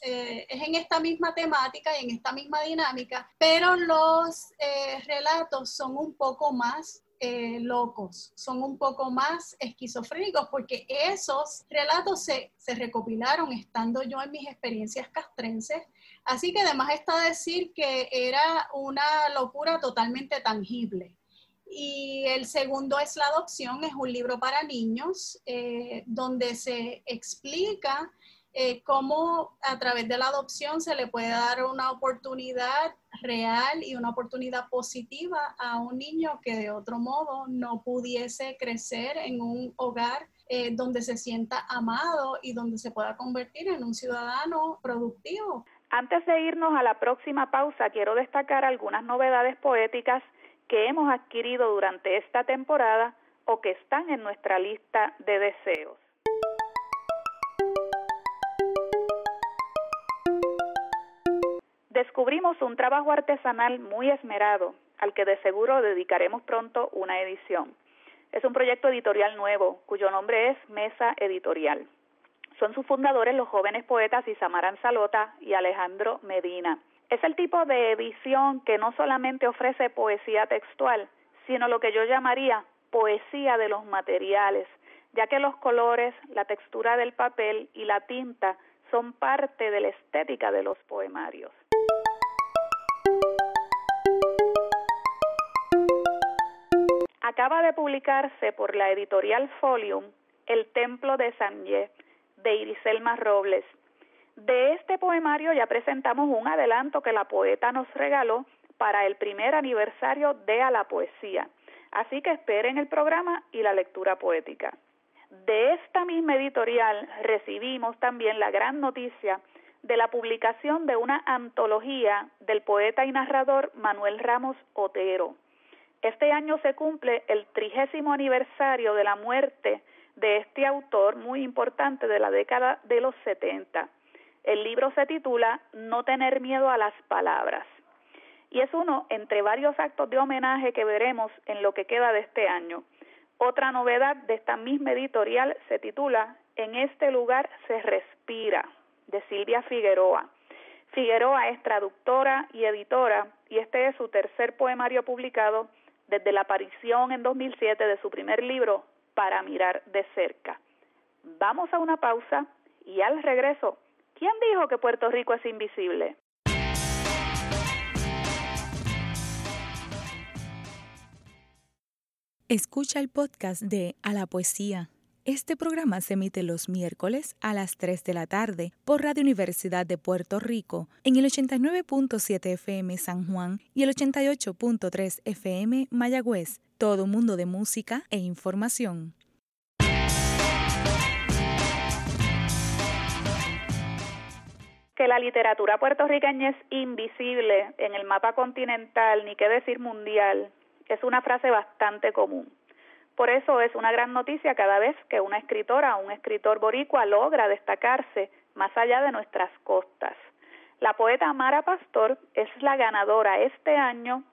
eh, es en esta misma temática y en esta misma dinámica, pero los eh, relatos son un poco más eh, locos, son un poco más esquizofrénicos porque esos relatos se, se, recopilaron estando yo en mis experiencias castrenses. Así que además está decir que era una locura totalmente tangible. Y el segundo es La adopción, es un libro para niños eh, donde se explica eh, cómo a través de la adopción se le puede dar una oportunidad real y una oportunidad positiva a un niño que de otro modo no pudiese crecer en un hogar eh, donde se sienta amado y donde se pueda convertir en un ciudadano productivo. Antes de irnos a la próxima pausa, quiero destacar algunas novedades poéticas que hemos adquirido durante esta temporada o que están en nuestra lista de deseos. Descubrimos un trabajo artesanal muy esmerado, al que de seguro dedicaremos pronto una edición. Es un proyecto editorial nuevo, cuyo nombre es Mesa Editorial. Son sus fundadores los jóvenes poetas Isamaran Salota y Alejandro Medina. Es el tipo de edición que no solamente ofrece poesía textual, sino lo que yo llamaría poesía de los materiales, ya que los colores, la textura del papel y la tinta son parte de la estética de los poemarios. Acaba de publicarse por la editorial Folium El Templo de Sanje de Iriselma Robles. De este poemario ya presentamos un adelanto que la poeta nos regaló para el primer aniversario de A la Poesía. Así que esperen el programa y la lectura poética. De esta misma editorial recibimos también la gran noticia de la publicación de una antología del poeta y narrador Manuel Ramos Otero. Este año se cumple el trigésimo aniversario de la muerte de este autor muy importante de la década de los 70. El libro se titula No tener miedo a las palabras y es uno entre varios actos de homenaje que veremos en lo que queda de este año. Otra novedad de esta misma editorial se titula En este lugar se respira de Silvia Figueroa. Figueroa es traductora y editora y este es su tercer poemario publicado desde la aparición en 2007 de su primer libro, Para mirar de cerca. Vamos a una pausa y al regreso, ¿quién dijo que Puerto Rico es invisible? Escucha el podcast de A la Poesía este programa se emite los miércoles a las 3 de la tarde por Radio Universidad de Puerto Rico en el 89.7 FM San Juan y el 88.3 FM Mayagüez. Todo mundo de música e información. Que la literatura puertorriqueña es invisible en el mapa continental, ni qué decir mundial, es una frase bastante común. Por eso es una gran noticia cada vez que una escritora o un escritor boricua logra destacarse más allá de nuestras costas. La poeta Mara Pastor es la ganadora este año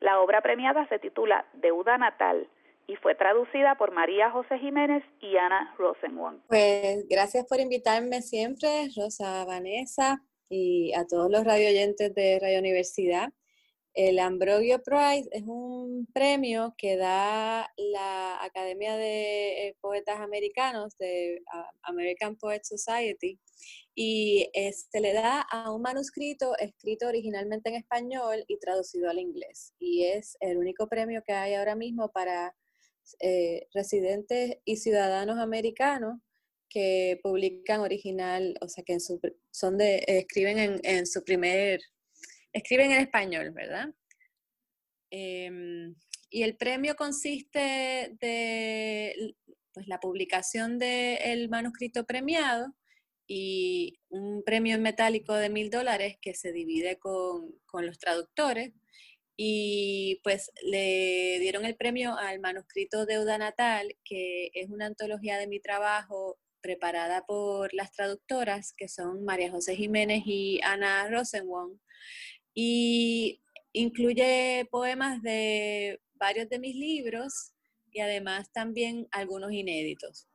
La obra premiada se titula Deuda Natal y fue traducida por María José Jiménez y Ana Rosenwang. Pues gracias por invitarme siempre, Rosa Vanessa, y a todos los radioyentes de Radio Universidad. El Ambrogio Prize es un premio que da la Academia de eh, Poetas Americanos, de ah, American Poet Society, y se este, le da a un manuscrito escrito originalmente en español y traducido al inglés. Y es el único premio que hay ahora mismo para eh, residentes y ciudadanos americanos que publican original, o sea, que son de, escriben en, su primer, escriben en español, ¿verdad? Em, y el premio consiste de pues, la publicación del manuscrito premiado y un premio en metálico de mil dólares que se divide con, los traductores. Y pues le dieron el premio al manuscrito Deuda Natal, que es una antología de mi trabajo preparada por las traductoras, que son María José Jiménez y Ana Rosenwong. Y incluye poemas de varios de mis libros y además también algunos inéditos.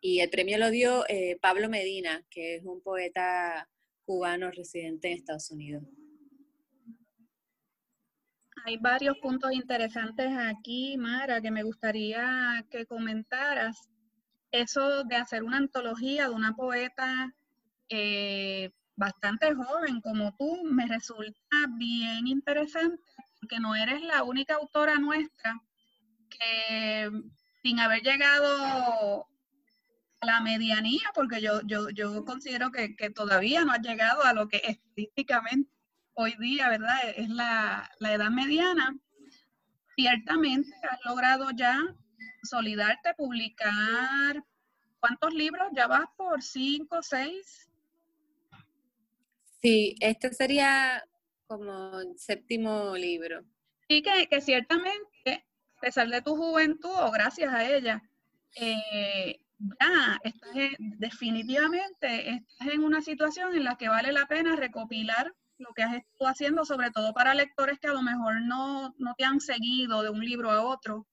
Y el premio lo dio eh, Pablo Medina, que es un poeta cubano residente en Estados Unidos. Hay varios puntos interesantes aquí, Mara, que me gustaría que comentaras. Eso de hacer una antología de una poeta eh, bastante joven como tú me resulta bien interesante porque no eres la única autora nuestra que sin haber llegado a la medianía, porque yo, yo, yo considero que, que todavía no has llegado a lo que estadísticamente hoy día, ¿verdad? Es la, la edad mediana. Ciertamente has logrado ya solidarte, publicar. ¿Cuántos libros? ¿Ya vas por cinco, seis? Sí, este sería como el séptimo libro. Y que, ciertamente, a pesar de tu juventud o gracias a ella, eh, ya estás definitivamente estás en una situación en la que vale la pena recopilar lo que has estado haciendo, sobre todo para lectores que a lo mejor no, te han seguido de un libro a otro.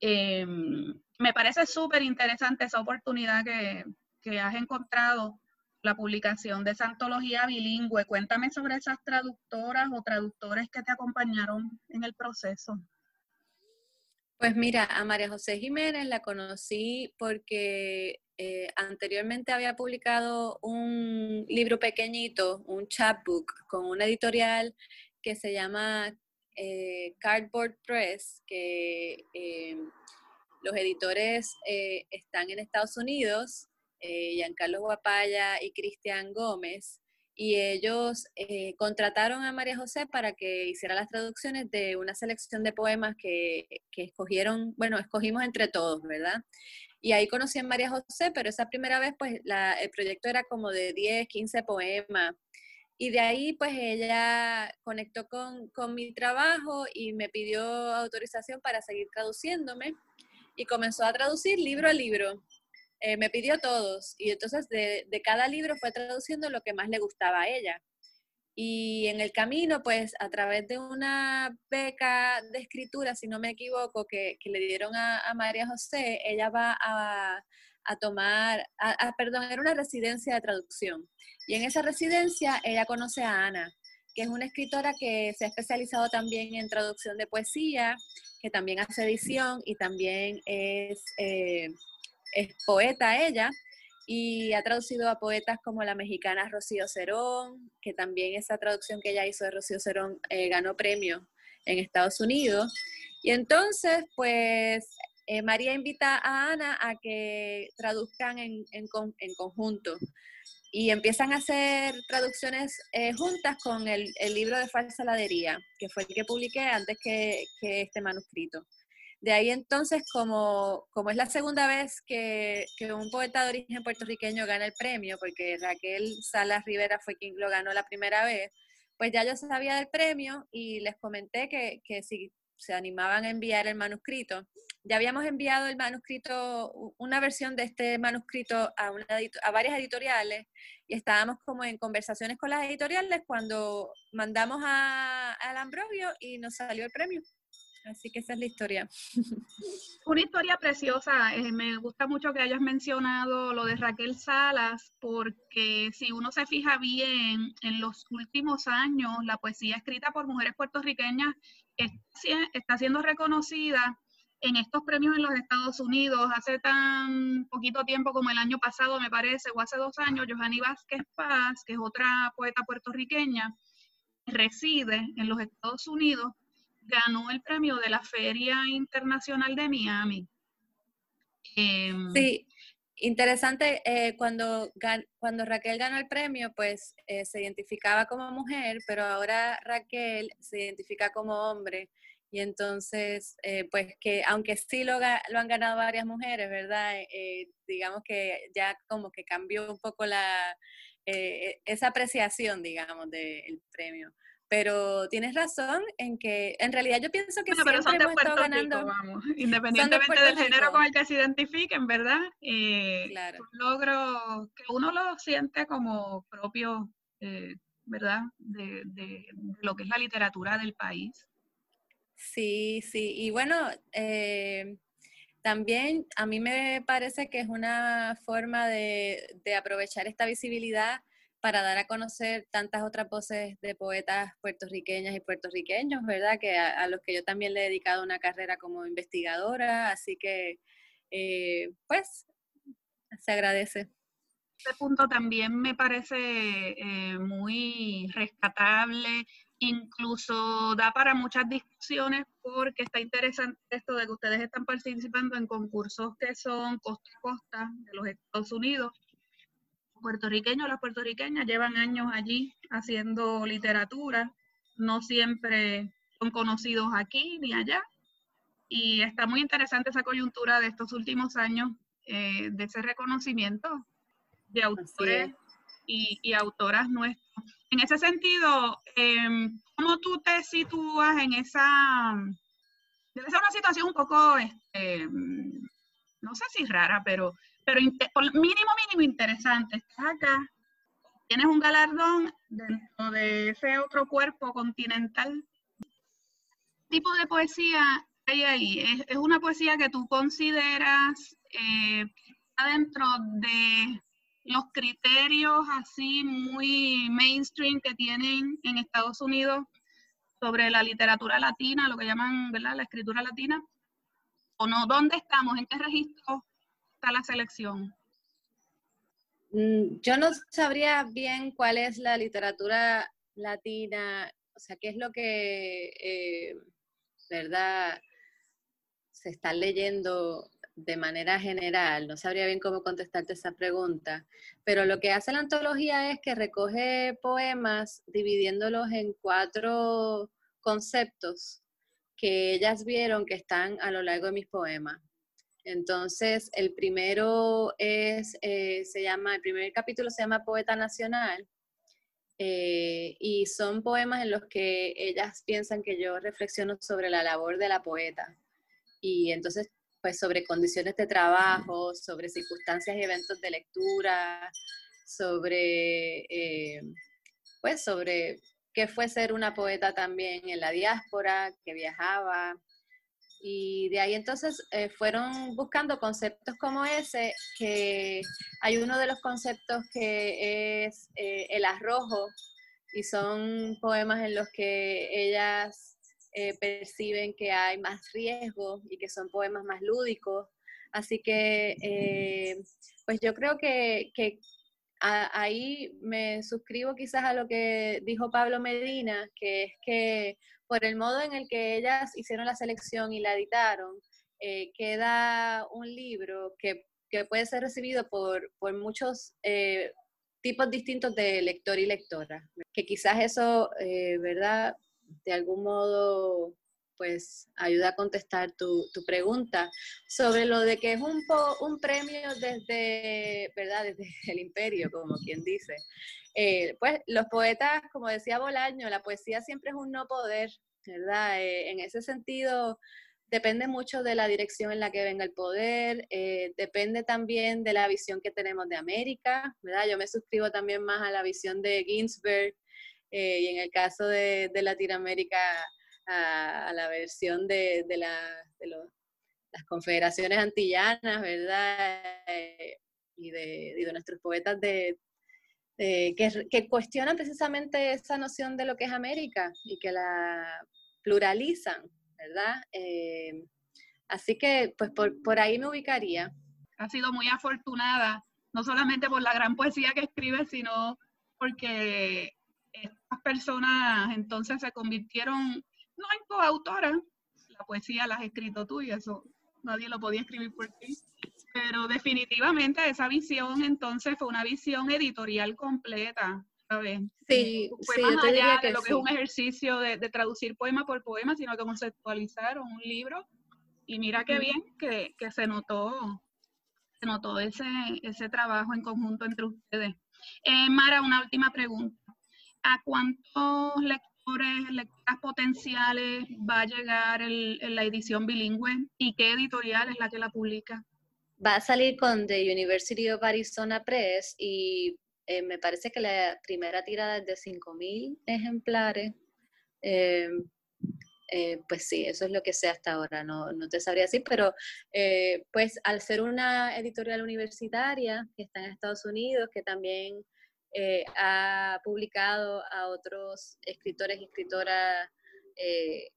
Em, me parece súper interesante esa oportunidad que, que has encontrado, la publicación de esa antología bilingüe. Cuéntame sobre esas traductoras o traductores que te acompañaron en el proceso. Pues mira, a María José Jiménez la conocí porque eh, anteriormente había publicado un libro pequeñito, un chapbook, con una editorial que se llama eh, Cardboard Press, que eh, los editores están en Estados Unidos, Giancarlo Guapaya y Cristian Gómez, y ellos eh, contrataron a María José para que hiciera las traducciones de una selección de poemas que, escogieron, bueno, escogimos entre todos, ¿verdad? Y ahí conocí a María José, pero esa primera vez, pues, el proyecto era como de 10, 15 poemas. Y de ahí, pues, ella conectó con, con mi trabajo y me pidió autorización para seguir traduciéndome. Y comenzó a traducir libro a libro. Eh, me pidió todos y entonces de, cada libro fue traduciendo lo que más le gustaba a ella. Y en el camino, pues a través de una beca de escritura, si no me equivoco, que, le dieron a, María José, ella va a, tomar, a, perdón, era una residencia de traducción. Y en esa residencia ella conoce a Ana, que es una escritora que se ha especializado también en traducción de poesía, que también hace edición y también es... Eh, es poeta ella y ha traducido a poetas como la mexicana Rocío Cerón, que también esa traducción que ella hizo de Rocío Cerón eh, ganó premio en Estados Unidos. Y entonces, pues, eh, María invita a Ana a que traduzcan en, conjunto y empiezan a hacer traducciones eh, juntas con el, libro de Falsa Ladería, que fue el que publiqué antes que este manuscrito. De ahí entonces, como, como es la segunda vez que, un poeta de origen puertorriqueño gana el premio, porque Raquel Salas Rivera fue quien lo ganó la primera vez, pues ya yo sabía del premio y les comenté que, si se animaban a enviar el manuscrito. Ya habíamos enviado el manuscrito, una versión de este manuscrito a, una, a varias editoriales y estábamos como en conversaciones con las editoriales cuando mandamos a, Ambrogio y nos salió el premio. Así que esa es la historia. Una historia preciosa. Eh, me gusta mucho que hayas mencionado lo de Raquel Salas, porque si uno se fija bien, en los últimos años la poesía escrita por mujeres puertorriqueñas está siendo reconocida en estos premios en los Estados Unidos. Hace tan poquito tiempo como el año pasado, me parece, o hace dos años, Johanny Vázquez Paz, que es otra poeta puertorriqueña, reside en los Estados Unidos ganó el premio de la Feria Internacional de Miami. Em, sí, interesante, eh, cuando, cuando Raquel ganó el premio, pues eh, se identificaba como mujer, pero ahora Raquel se identifica como hombre. Y entonces, eh, pues que aunque sí lo, han ganado varias mujeres, ¿verdad? digamos que ya como que cambió un poco la, esa apreciación, digamos, del premio. Pero tienes razón en que, en realidad yo pienso que siempre hemos estado ganando. Independientemente del género con el que se identifiquen, ¿verdad? Eh, claro. Un logro que uno lo siente como propio, eh, ¿verdad? De, de, lo que es la literatura del país. Sí, sí. Y bueno, eh, también a mí me parece que es una forma de, de aprovechar esta visibilidad para dar a conocer tantas otras voces de poetas puertorriqueñas y puertorriqueños, ¿verdad? Que a, los que yo también le he dedicado una carrera como investigadora, así que, eh, pues, se agradece. Este punto también me parece eh, muy rescatable, incluso da para muchas discusiones porque está interesante esto de que ustedes están participando en concursos que son costa a costa de los Estados Unidos. Puertorriqueños, las puertorriqueñas llevan años allí haciendo literatura, no siempre son conocidos aquí ni allá. Y está muy interesante esa coyuntura de estos últimos años, eh, de ese reconocimiento de autores y, autoras nuestras. En ese sentido, em, ¿cómo tú te sitúas en esa... Debe ser una situación un poco, este, no sé si rara, pero, pero mínimo, mínimo interesante. Estás acá, tienes un galardón dentro de ese otro cuerpo continental. ¿Qué tipo de poesía hay ahí? ¿Es, es una poesía que tú consideras eh, dentro de los criterios así muy mainstream que tienen en Estados Unidos sobre la literatura latina, lo que llaman ¿verdad? la escritura latina, o no, ¿dónde estamos? ¿En qué registro la selección? Mm, yo no sabría bien cuál es la literatura latina, o sea, qué es lo que, eh, ¿verdad? Se está leyendo de manera general, no sabría bien cómo contestarte esa pregunta, pero lo que hace la antología es que recoge poemas dividiéndolos en cuatro conceptos que ellas vieron que están a lo largo de mis poemas. Entonces, el primero es, eh, se llama, el primer capítulo se llama Poeta Nacional, eh, y son poemas en los que ellas piensan que yo reflexiono sobre la labor de la poeta. Y entonces pues sobre condiciones de trabajo, sobre circunstancias y eventos de lectura, sobre, eh, pues sobre qué fue ser una poeta también en la diáspora, que viajaba. Y de ahí entonces eh, fueron buscando conceptos como ese, que hay uno de los conceptos que es eh, el arrojo, y son poemas en los que ellas eh, perciben que hay más riesgo y que son poemas más lúdicos. Así que, pues yo creo que, ahí me suscribo quizás a lo que dijo Pablo Medina, que es que por el modo en el que ellas hicieron la selección y la editaron, eh, queda un libro que, puede ser recibido por, por muchos tipos distintos de lector y lectora. Que quizás eso, ¿verdad? de algún modo pues ayuda a contestar tu, pregunta sobre lo de que es un, un premio desde, ¿verdad? Desde el imperio, como quien dice. Eh, pues los poetas, como decía Bolaño, la poesía siempre es un no poder, ¿verdad? Eh, en ese sentido, depende mucho de la dirección en la que venga el poder, eh, depende también de la visión que tenemos de América, ¿verdad? Yo me suscribo también más a la visión de Ginsberg eh, y en el caso de, Latinoamérica a, la versión de, las confederaciones antillanas, ¿verdad? Eh, y, de, nuestros poetas de, que, cuestionan precisamente esa noción de lo que es América y que la pluralizan, ¿verdad? Eh, así que, pues por, por ahí me ubicaría. Ha sido muy afortunada, no solamente por la gran poesía que escribe, sino porque estas personas entonces se convirtieron no en coautoras, la poesía la has escrito tú y eso nadie lo podía escribir por ti, pero definitivamente esa visión entonces fue una visión editorial completa, ¿sabes? Sí, fue más allá de lo que es un ejercicio de, traducir poema por poema, sino que conceptualizaron un libro y mira qué bien que, que se notó se notó ese, ese trabajo en conjunto entre ustedes. Eh, Mara, una última pregunta. ¿a cuántos lectores, lectoras potenciales va a llegar la edición bilingüe y qué editorial es la que la publica? Va a salir con The University of Arizona Press y eh, me parece que la primera tirada es de 5.000 ejemplares. Eh, eh, pues sí, eso es lo que sé hasta ahora, no, no te sabría decir, pero pues al ser una editorial universitaria que está en Estados Unidos, que también eh, ha publicado a otros escritores y escritoras eh,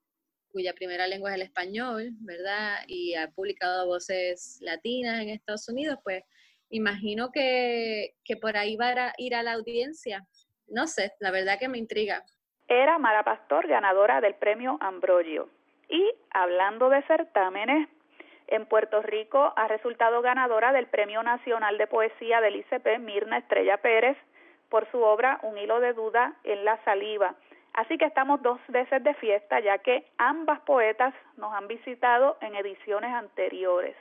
cuya primera lengua es el español, ¿verdad? Y ha publicado voces latinas en Estados Unidos, pues imagino que, que por ahí va a ir a la audiencia. No sé, la verdad que me intriga. Era Mara Pastor, ganadora del premio Ambrogio. Y hablando de certámenes, en Puerto Rico ha resultado ganadora del Premio Nacional de Poesía del ICP Mirna Estrella Pérez por su obra Un hilo de duda en la saliva. Así que estamos dos veces de fiesta ya que ambas poetas nos han visitado en ediciones anteriores.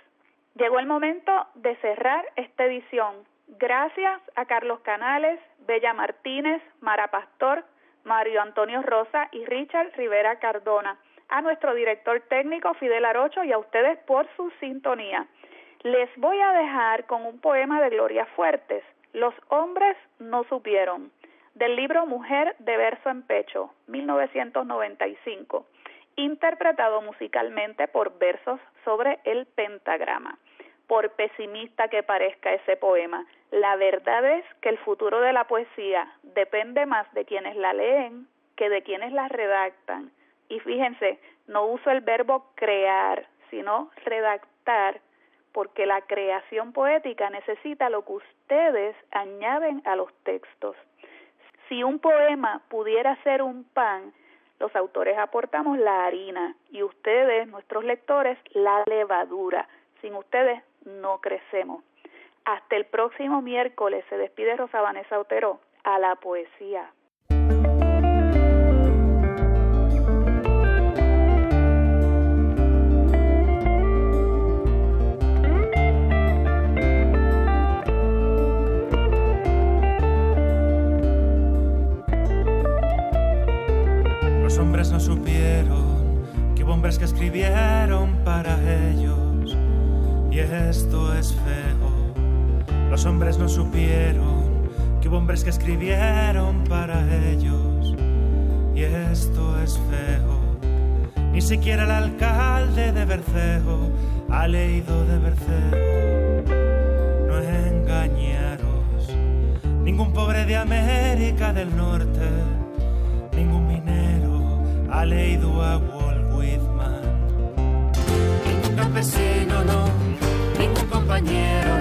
Llegó el momento de cerrar esta edición. Gracias a Carlos Canales, Bella Martínez, Mara Pastor, Mario Antonio Rosa y Richard Rivera Cardona a nuestro director técnico Fidel Arocho y a ustedes por su sintonía. Les voy a dejar con un poema de Gloria Fuertes, Los hombres no supieron, del libro Mujer de verso en pecho, 1995, interpretado musicalmente por versos sobre el pentagrama. Por pesimista que parezca ese poema, la verdad es que el futuro de la poesía depende más de quienes la leen que de quienes la redactan y fíjense, no uso el verbo crear, sino redactar, porque la creación poética necesita lo que ustedes añaden a los textos. Si un poema pudiera ser un pan, los autores aportamos la harina y ustedes, nuestros lectores, la levadura. Sin ustedes no crecemos. Hasta el próximo miércoles se despide Rosa Vanessa Otero a la poesía. Que escribieron para ellos. Y esto es feo. Los hombres no supieron que hubo hombres que escribieron para ellos. Y esto es feo. Ni siquiera el alcalde de Bercejo ha leído de Bercejo. No engañaros. Ningún pobre de América del Norte, minero ha leído agua campesino no, ningún compañero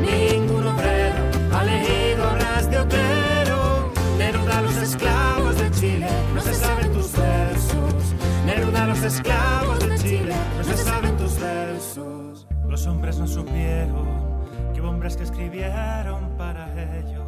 ningún obrero ha leído obras de Otero. Neruda los esclavos de Chile, no se saben tus versos. Neruda los esclavos de Chile, no se saben tus versos. Los hombres no supieron que hubo hombres que escribieron para ellos.